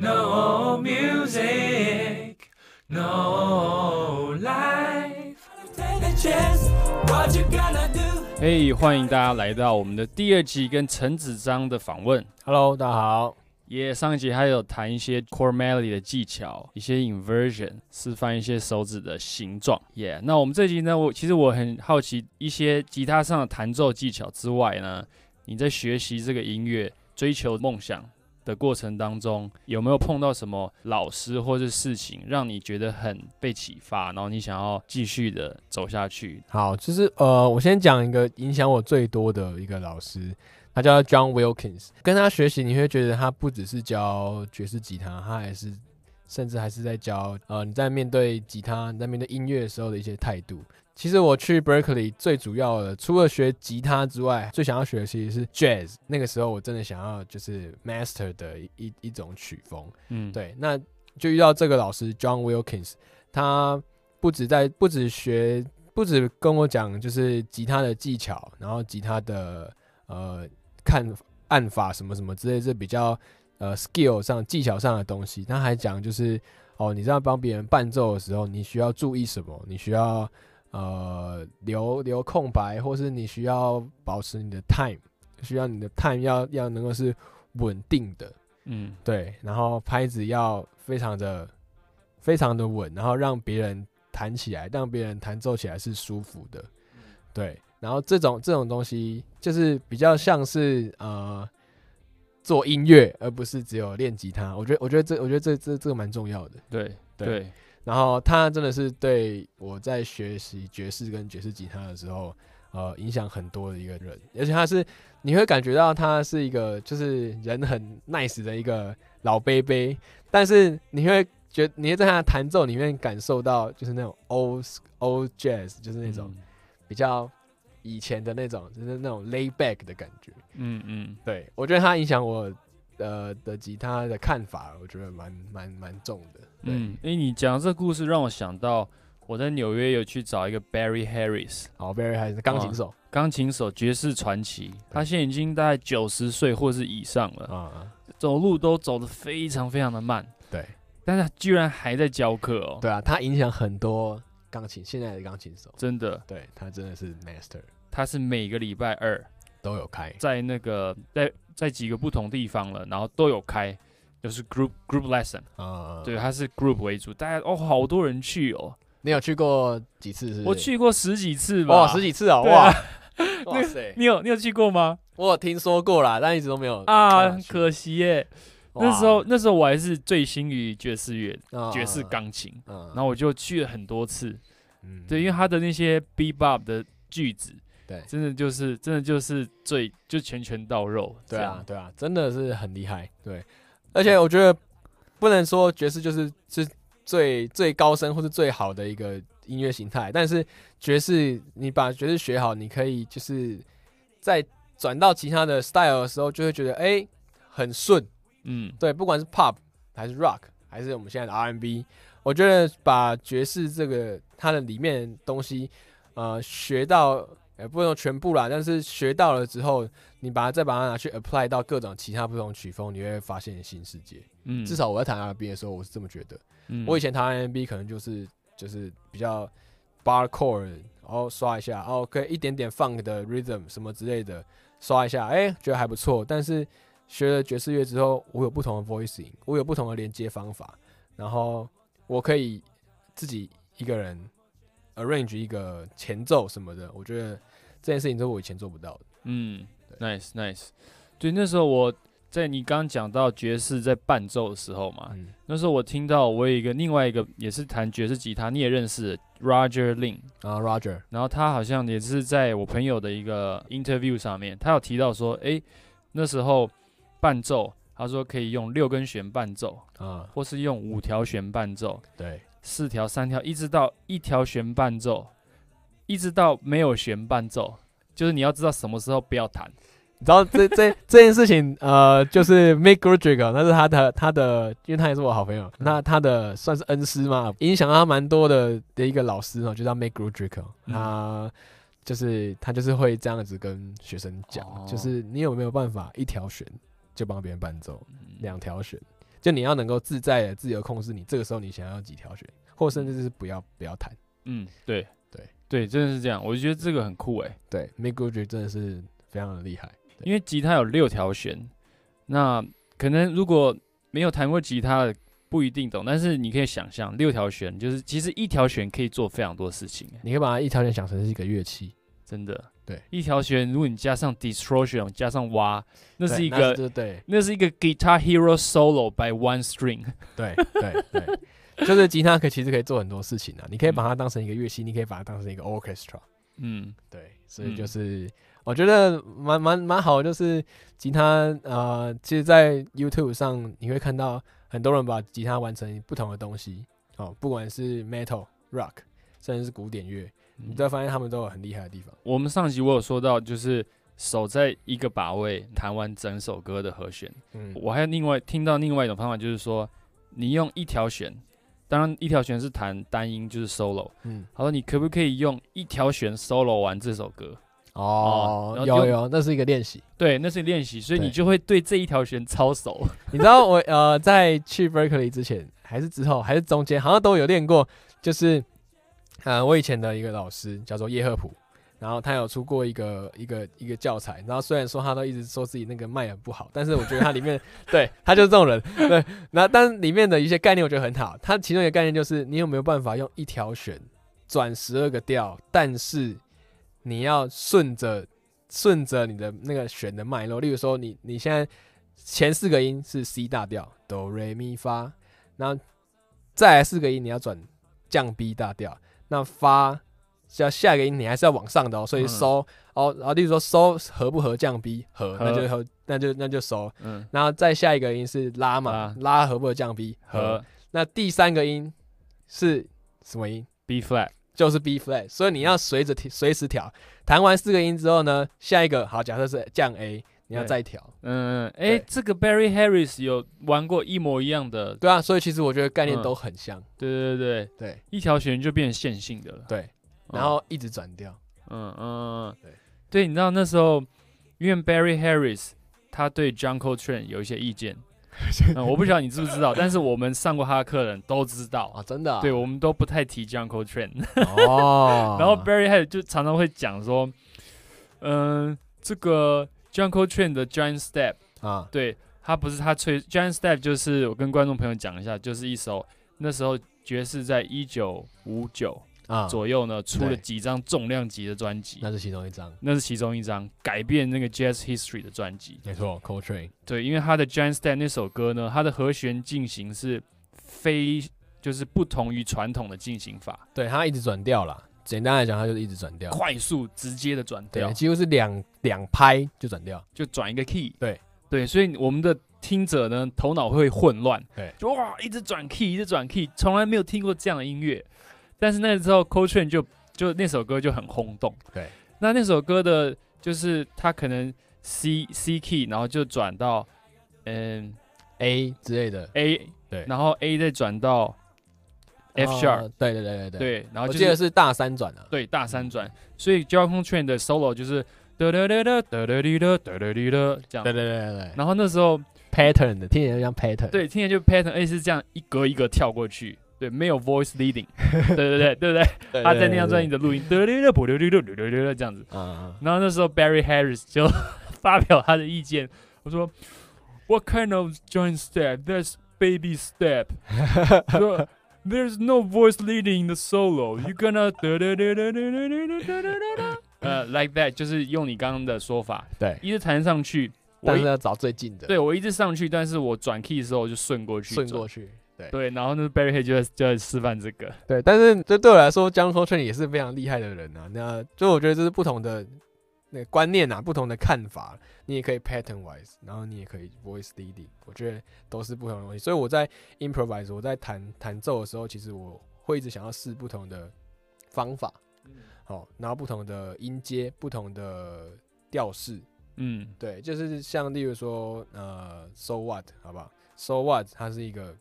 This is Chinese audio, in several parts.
No music, no life. 嘿，欢迎大家来到我们的第二集跟陈子章的访问。Hello，大家好。耶，yeah, 上一集还有谈一些 chord melody 的技巧，一些 inversion，示范一些手指的形状。耶，那我们这集呢，我其实我很好奇一些吉他上的弹奏技巧之外呢，你在学习这个音乐、追求梦想的过程当中，有没有碰到什么老师或者事情，让你觉得很被启发，然后你想要继续的走下去？好，就是呃，我先讲一个影响我最多的一个老师，他叫 John Wilkins。跟他学习，你会觉得他不只是教爵士吉他，他还是甚至还是在教呃，你在面对吉他、你在面对音乐的时候的一些态度。其实我去 Berkeley 最主要的，除了学吉他之外，最想要学的其实是 Jazz。那个时候我真的想要就是 Master 的一一种曲风。嗯，对，那就遇到这个老师 John Wilkins，他不止在不止学，不止跟我讲就是吉他的技巧，然后吉他的呃看按法什么什么之类，这比较呃 skill 上技巧上的东西。他还讲就是哦，你在帮别人伴奏的时候，你需要注意什么？你需要。呃，留留空白，或是你需要保持你的 time，需要你的 time 要要能够是稳定的，嗯，对，然后拍子要非常的非常的稳，然后让别人弹起来，让别人弹奏起来是舒服的，对，然后这种这种东西就是比较像是呃做音乐，而不是只有练吉他。我觉得我觉得这我觉得这这这个蛮重要的，对。对。对然后他真的是对我在学习爵士跟爵士吉他的时候，呃，影响很多的一个人，而且他是你会感觉到他是一个就是人很 nice 的一个老伯伯，但是你会觉你会在他的弹奏里面感受到就是那种 old old jazz，就是那种比较以前的那种，就是那种 lay back 的感觉。嗯嗯，对，我觉得他影响我。呃的吉他的看法，我觉得蛮蛮蛮重的。嗯，诶、欸，你讲这故事让我想到，我在纽约有去找一个 Barry Harris，好，Barry Harris 钢琴手，钢、哦、琴手，爵士传奇。他现在已经大概九十岁或是以上了，啊，走路都走得非常非常的慢。对，但是他居然还在教课哦。对啊，他影响很多钢琴现在的钢琴手，真的。对，他真的是 master，他是每个礼拜二。都有开，在那个在在几个不同地方了，然后都有开，就是 group group lesson 啊，对，它是 group 为主，大家哦，好多人去哦。你有去过几次是是？我去过十几次吧，哇，十几次啊，哇，哇塞，你有你有去过吗？我有听说过啦，但一直都没有啊，可惜耶。那时候那时候我还是醉心于爵士乐、爵士钢琴，然后我就去了很多次，嗯，对，因为他的那些 bebop 的句子。对，真的就是，真的就是最就拳拳到肉。对啊，对啊，真的是很厉害。对，而且我觉得不能说爵士就是是最最高深或是最好的一个音乐形态，但是爵士你把爵士学好，你可以就是在转到其他的 style 的时候，就会觉得哎、欸、很顺。嗯，对，不管是 pop 还是 rock 还是我们现在的 R&B，我觉得把爵士这个它的里面东西呃学到。也不能全部啦，但是学到了之后，你把它再把它拿去 apply 到各种其他不同曲风，你会发现新世界。嗯，至少我在弹 R&B 的时候，我是这么觉得。嗯，我以前弹 R&B 可能就是就是比较 bar chord，然后刷一下，哦，可以一点点 funk 的 rhythm 什么之类的刷一下，哎、欸，觉得还不错。但是学了爵士乐之后，我有不同的 voicing，我有不同的连接方法，然后我可以自己一个人。Arrange 一个前奏什么的，我觉得这件事情都是我以前做不到的。嗯，nice nice。对，那时候我在你刚刚讲到爵士在伴奏的时候嘛，嗯、那时候我听到我有一个另外一个也是弹爵士吉他，你也认识 Roger Linn 啊，Roger。然后他好像也是在我朋友的一个 interview 上面，他有提到说，诶，那时候伴奏，他说可以用六根弦伴奏啊，或是用五条弦伴奏。对。四条、三条，一直到一条弦伴奏，一直到没有弦伴奏，就是你要知道什么时候不要弹。你知道这这这件事情，呃，就是 Mick Goodrick，那是他的他的，因为他也是我好朋友，那他的算是恩师嘛，影响他蛮多的的一个老师哦，就叫 Mick Goodrick，他就是他就是会这样子跟学生讲，哦、就是你有没有办法一条弦就帮别人伴奏，两条弦。就你要能够自在的自由控制你这个时候你想要几条弦，或甚至是不要不要弹。嗯，对对对，真的是这样。我就觉得这个很酷诶，对 Goodrick 真的是非常的厉害。因为吉他有六条弦，那可能如果没有弹过吉他的不一定懂，但是你可以想象六条弦就是其实一条弦可以做非常多事情。你可以把它一条弦想成是一个乐器，真的。对，一条弦如果你加上 distortion 加上挖，那是一个对，那是一个 Guitar Hero Solo by One String。对对对，就是吉他可其实可以做很多事情啊。你可以把它当成一个乐器，你可以把它当成一个 orchestra。嗯，对，所以就是。嗯我觉得蛮蛮蛮好的，就是吉他，呃，其实，在 YouTube 上你会看到很多人把吉他玩成不同的东西，哦，不管是 Metal、Rock，甚至是古典乐，你都会发现他们都有很厉害的地方。我们上集我有说到，就是手在一个把位弹完整首歌的和弦。嗯，我还有另外听到另外一种方法，就是说你用一条弦，当然一条弦是弹单音，就是 Solo。嗯，他说你可不可以用一条弦 Solo 完这首歌？哦，哦有有，那是一个练习，对，那是练习，所以你就会对这一条弦超熟。你知道我呃，在去 Berkeley 之前，还是之后，还是中间，好像都有练过。就是呃，我以前的一个老师叫做叶赫普，然后他有出过一个一个一个教材。然后虽然说他都一直说自己那个麦很不好，但是我觉得他里面 对他就是这种人。对，那但里面的一些概念我觉得很好。他其中一个概念就是，你有没有办法用一条弦转十二个调，但是。你要顺着顺着你的那个弦的脉络，例如说你你现在前四个音是 C 大调哆来咪发，然后再来四个音你要转降 B 大调，那发下下一个音你还是要往上的哦，所以收、嗯、哦，然后例如说收合不合降 B 合，那就合那就那就收，嗯，然后再下一个音是拉嘛，啊、拉合不合降 B 合，那第三个音是什么音？B flat。就是 B flat，所以你要随着随时调。弹完四个音之后呢，下一个好，假设是降 A，你要再调。嗯，哎、欸，这个 Barry Harris 有玩过一模一样的。对啊，所以其实我觉得概念都很像。嗯、对对对对，一条弦就变成线性的了。对，然后一直转调。嗯嗯，对对，你知道那时候，因为 Barry Harris 他对 John Coltrane 有一些意见。嗯、我不晓得你知不知道，但是我们上过他的课的人都知道啊，真的、啊。对，我们都不太提 John Coltrane。哦。然后 Barry Harris 就常常会讲说，嗯、呃，这个 John Coltrane 的 Giant Step 啊，对他不是他吹 Giant Step，就是我跟观众朋友讲一下，就是一首那时候爵士在一九五九。啊，左右呢出了几张重量级的专辑，那是其中一张，那是其中一张改变那个 Jazz History 的专辑，没错，Coltrane，对，因为他的 Giant Stand 那首歌呢，它的和弦进行是非就是不同于传统的进行法，对，它一直转调啦，简单来讲，它就是一直转调，快速直接的转调，几乎是两两拍就转调，就转一个 key，对。对，所以我们的听者呢头脑会混乱，对，就哇一直转 key，一直转 key，从来没有听过这样的音乐，但是那个时候 Coltrane 就就那首歌就很轰动，对。那那首歌的，就是他可能 C C key，然后就转到嗯 A 之类的 A，对。然后 A 再转到 F sharp，哦、对对对对对。对，然后、就是、我记得是大三转啊。对，大三转。所以 John Coltrane 的 solo 就是哒哒哒哒哒哒哒哒哒哒哒这样。对对对对。然后那时候 pattern 的，听起来就像 pattern。对，听起来就 pattern，而且是这样一格一格跳过去。对，没有 voice leading，对对对对不对？他在那张专辑的录音，六六六六六六这样子。然后那时候 Barry Harris 就发表他的意见，我说 What kind of joint step? That's baby step。说 There's no voice leading in the solo。You gonna 呃 like that？就是用你刚刚的说法，对，一直弹上去，但是要找最近的。对我一直上去，但是我转 key 的时候就顺过去，顺过去。对，对，然后呢 Barry Hay 就在就在示范这个。对，但是这对我来说，John Coltrane 也是非常厉害的人啊。那就我觉得这是不同的那个观念啊，不同的看法。你也可以 pattern wise，然后你也可以 voice leading，我觉得都是不同的东西。所以我在 improvise，我在弹弹奏的时候，其实我会一直想要试不同的方法。好，然后不同的音阶，不同的调式。嗯，对，就是像例如说，呃，So What，好不好？So What，它是一个。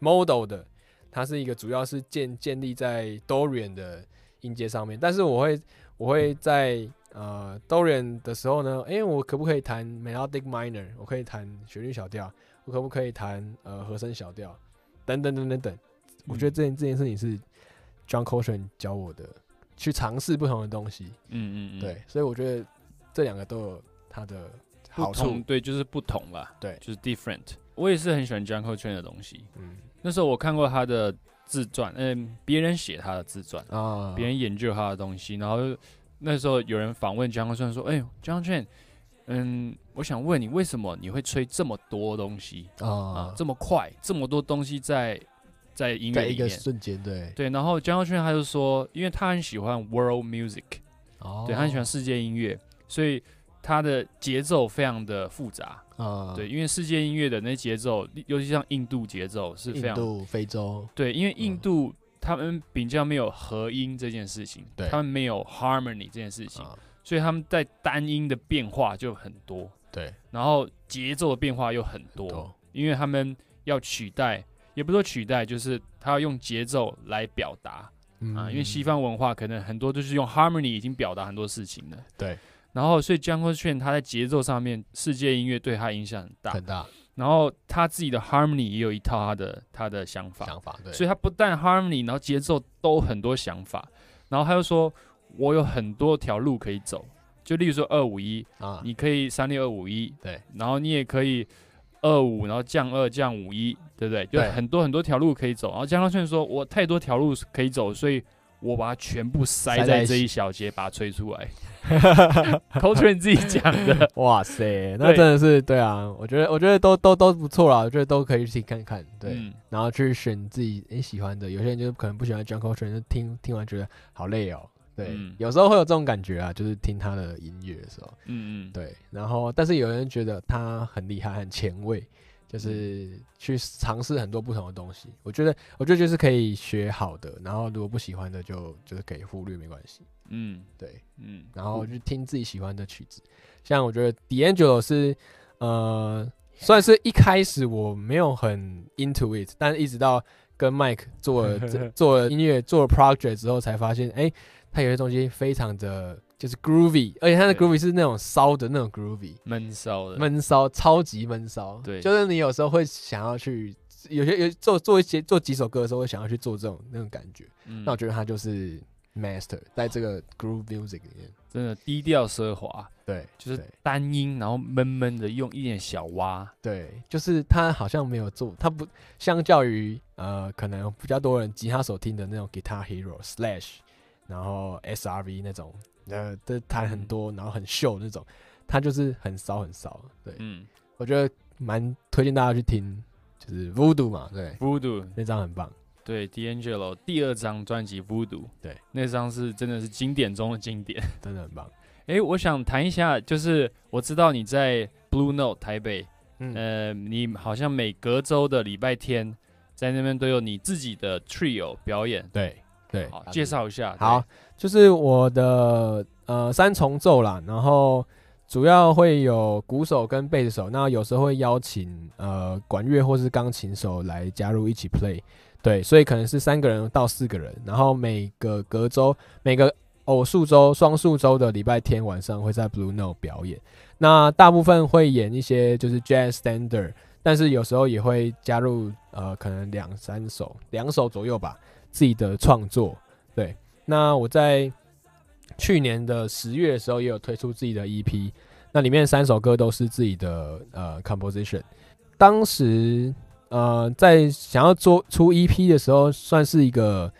Modal 的，它是一个主要是建建立在 Dorian 的音阶上面，但是我会我会在呃 Dorian 的时候呢，诶、欸，我可不可以弹 Melodic Minor？我可以弹旋律小调，我可不可以弹呃和声小调，等等等等等。嗯、我觉得这件这件事情是 John Coltrane 教我的，去尝试不同的东西。嗯嗯嗯，对，所以我觉得这两个都有它的好处。对，就是不同吧。对，就是 different。我也是很喜欢 John Coltrane 的东西。嗯，那时候我看过他的自传，嗯，别人写他的自传啊，别人研究他的东西，然后那时候有人访问 John Coltrane 说：“哎呦，John Coltrane，嗯，我想问你，为什么你会吹这么多东西啊，啊？这么快，这么多东西在在音乐里面，一个瞬间，对对。然后 John Coltrane 他就说，因为他很喜欢 world music，哦，对他很喜欢世界音乐，所以他的节奏非常的复杂。”啊、对，因为世界音乐的那节奏，尤其像印度节奏是非常，印度、非洲，对，因为印度、嗯、他们比较没有合音这件事情，对，他们没有 harmony 这件事情、啊，所以他们在单音的变化就很多，对，然后节奏的变化又很多，很多，因为他们要取代，也不说取代，就是他要用节奏来表达、嗯、啊，因为西方文化可能很多都是用 harmony 已经表达很多事情了，对。然后，所以 John Coltrane 他在节奏上面，世界音乐对他影响很大，很大。然后他自己的 harmony 也有一套他的他的想法，想法对。所以他不但 harmony，然后节奏都很多想法。然后他又说，我有很多条路可以走，就例如说二五一啊，你可以三六二五一，对。然后你也可以二五，然后降二降五一，对不对？就很多很多条路可以走。然后 John Coltrane 说，我太多条路可以走，所以我把它全部塞在这一小节，把它吹出来。Coltrane 自己讲的，哇塞，那真的是对啊，我觉得我觉得都都都不错啦，我觉得都可以去听看看，对，嗯、然后去选自己诶喜欢的。有些人就可能不喜欢 John Coltrane，就听听完觉得好累哦，对、嗯，有时候会有这种感觉啊，就是听他的音乐的时候，嗯嗯，对，然后但是有人觉得他很厉害，很前卫。就是去尝试很多不同的东西，我觉得，我觉得就是可以学好的，然后如果不喜欢的就就是可以忽略，没关系。嗯，对，嗯，然后就听自己喜欢的曲子。像我觉得 D'Angelo 是，呃，算是一开始我没有很 into it，但是一直到跟 Mike 做了 做了音乐做了 project 之后，才发现，哎、欸，他有些东西非常的。就是 groovy，而且它的 groovy 是那种骚的那种 groovy，闷骚的，闷骚，超级闷骚。对，就是你有时候会想要去，有些有做做一些做几首歌的时候，会想要去做这种那种感觉。嗯，那我觉得他就是 master 在这个 groove music 里面，真的低调奢华。对，就是单音，然后闷闷的，用一点小蛙。对，就是他好像没有做，他不相较于呃，可能比较多人吉他手听的那种 Guitar Hero Slash，然后 SRV 那种。呃，都弹很多，然后很秀那种，他就是很骚很骚。对，嗯，我觉得蛮推荐大家去听，就是 Voodoo 嘛，对，Voodoo 那张很棒。对，D'Angelo 第二张专辑 Voodoo，对，那张是真的是经典中的经典，真的很棒。哎、欸，我想谈一下，就是我知道你在 Blue Note 台北，嗯，呃，你好像每隔周的礼拜天在那边都有你自己的 Trio 表演，对。对，好，介绍一下。好，就是我的呃三重奏啦，然后主要会有鼓手跟贝斯手，那有时候会邀请呃管乐或是钢琴手来加入一起 play。对，所以可能是三个人到四个人，然后每个隔周、每个偶数周、双数周的礼拜天晚上会在 Blue Note 表演。那大部分会演一些就是 Jazz Standard，但是有时候也会加入呃可能两三首、两首左右吧。自己的创作，对。那我在去年的十月的时候，也有推出自己的 EP，那里面三首歌都是自己的呃 composition。当时呃在想要做出 EP 的时候，算是一个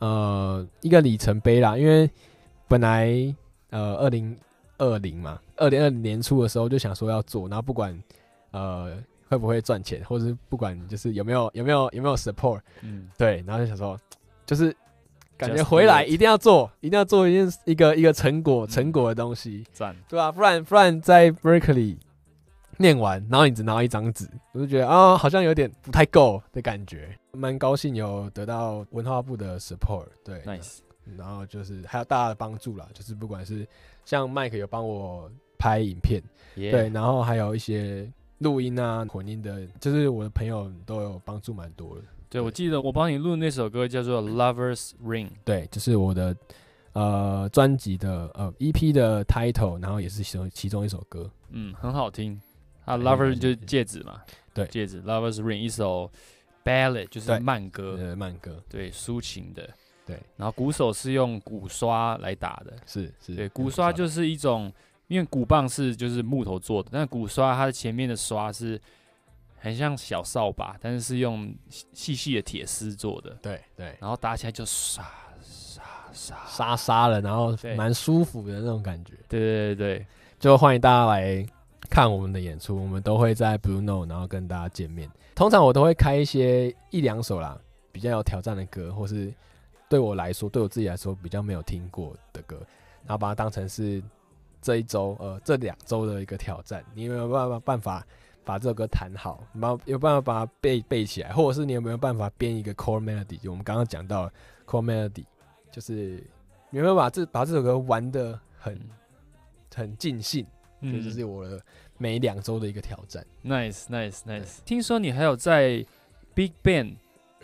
呃一个里程碑啦，因为本来呃二零二零嘛，二零二零年初的时候就想说要做，然后不管呃会不会赚钱，或者是不管就是有没有有没有有没有 support，嗯，对，然后就想说。就是感觉回来一定要做，一定要做一件一个一个成果成果的东西，赞，对吧？不然不然在 Berkeley 念完，然后你只拿到一张纸，我就觉得啊，好像有点不太够的感觉。蛮高兴有得到文化部的 support，对，nice。然后就是还有大家的帮助啦，就是不管是像 Mike 有帮我拍影片，yeah. 对，然后还有一些录音啊混音的，就是我的朋友都有帮助蛮多的。对，我记得我帮你录的那首歌叫做《Lover's Ring》，对，就是我的呃专辑的呃 EP 的 title，然后也是其中其中一首歌，嗯，很好听。啊，《，Lovers》就是戒指嘛，对。戒指，Lovers Ring 一首 ballad 就是慢歌，呃，慢歌，对，抒情的。对，然后鼓手是用鼓刷来打的，是是，对，鼓刷。就是一种，因为鼓棒是就是木头做的，但鼓刷它的前面的刷是很像小扫把，但是是用细细的铁丝做的，对对，然后打起来就沙沙沙沙沙了，然后蛮舒服的那种感觉。对对对对，就欢迎大家来看我们的演出，我们都会在 Blue Note，然后跟大家见面。通常我都会开一些一两首啦，比较有挑战的歌，或是对我来说，对我自己来说比较没有听过的歌，然后把它当成是这一周呃这两周的一个挑战。你有没有办法办法把这首歌弹好？有有办法把它背背起来，或者是你有没有办法编一个 core melody？就我们刚刚讲到 core melody，就是你有没有把这把这首歌玩的很很尽兴？这嗯就是我的每两周的一个挑战。，nice nice nice。听说你还有在 Big Band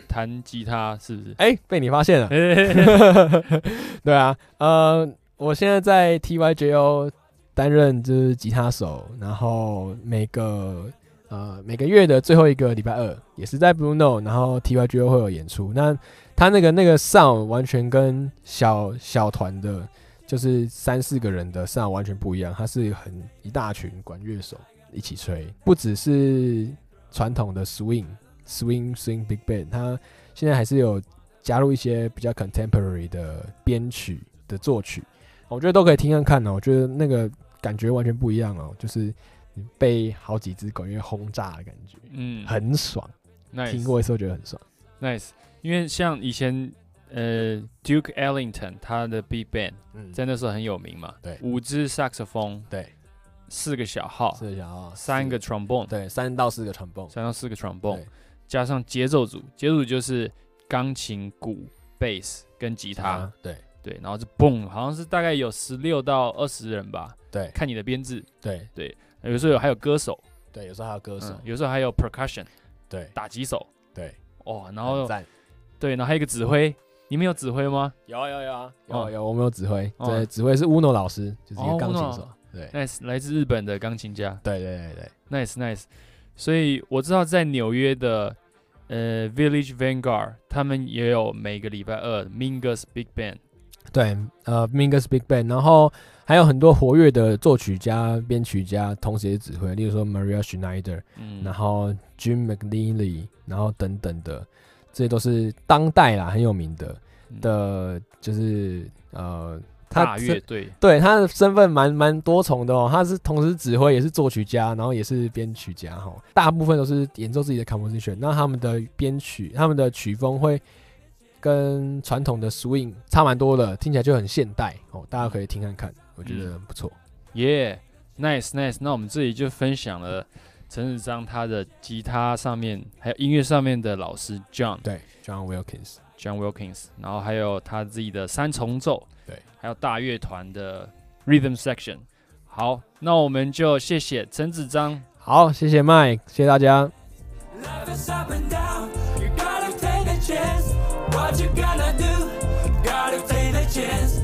弹吉他，是不是？哎、被你发现了。对啊，呃，我现在在 TYJO 担任就是吉他手，然后每个呃每个月的最后一个礼拜二也是在 Blue Note，然后 T Y G O 会有演出。那他那个那个 sound 完全跟小小团的，就是三四个人的 sound 完全不一样。他是很一大群管乐手一起吹，不只是传统的 swing swing swing big band，他现在还是有。加入一些比较 contemporary 的编曲的作曲，我觉得都可以听看看哦。我觉得那个感觉完全不一样哦，就是你被好几只狗因为轰炸的感觉，嗯，很爽。nice 听过的时候觉得很爽。nice。因为像以前呃 Duke Ellington 他的 Big Band 嗯，在那时候很有名嘛，对。五支萨克斯风，对，四个小号，四个小号，三个 trombone，对，三到四个 trombone，三到四个 trombone，对。加上节奏组，节奏组就是钢琴、鼓、贝斯跟吉他，啊，对对，然后就嘣，好像是大概有十六到二十人吧，对。看你的编制，对。对有时候有还有歌手，对，有时候还有歌手嗯，有时候还有 percussion 对打击手，对，哦，然后对，然后还有一个指挥，你们有指挥吗？有有有啊，哦。有有，我们有指挥，哦。对，指挥是 Uno 老师，就是一个哦钢琴手，对？Nice，来自日本的钢琴家对对对对，，Nice Nice。所以我知道在纽约的呃 Village Vanguard，他们也有每个礼拜二 Mingus Big Band。对，呃，Mingus Big Band，然后还有很多活跃的作曲家、编曲家，同时也指挥，例如说 Maria Schneider，嗯，然后 Jim McNeely，然后等等的，这些都是当代啦很有名的嗯。的，就是呃，他大乐队，对他的身份蛮蛮多重的哦，他是同时指挥，也是作曲家，然后也是编曲家哈，大部分都是演奏自己的 composition，那他们的编曲，他们的曲风会跟传统的 swing 差蛮多的，听起来就很现代哦，大家可以听看看，我觉得很不错。耶、yeah,，Nice Nice。那我们这里就分享了陈子章他的吉他上面还有音乐上面的老师 John 对，John Wilkins，John Wilkins，然后还有他自己的三重奏，对，还有大乐团的 Rhythm Section。好，那我们就谢谢陈子章。好，谢谢 Mike，谢谢大家。What you gonna do? Gotta take a chance.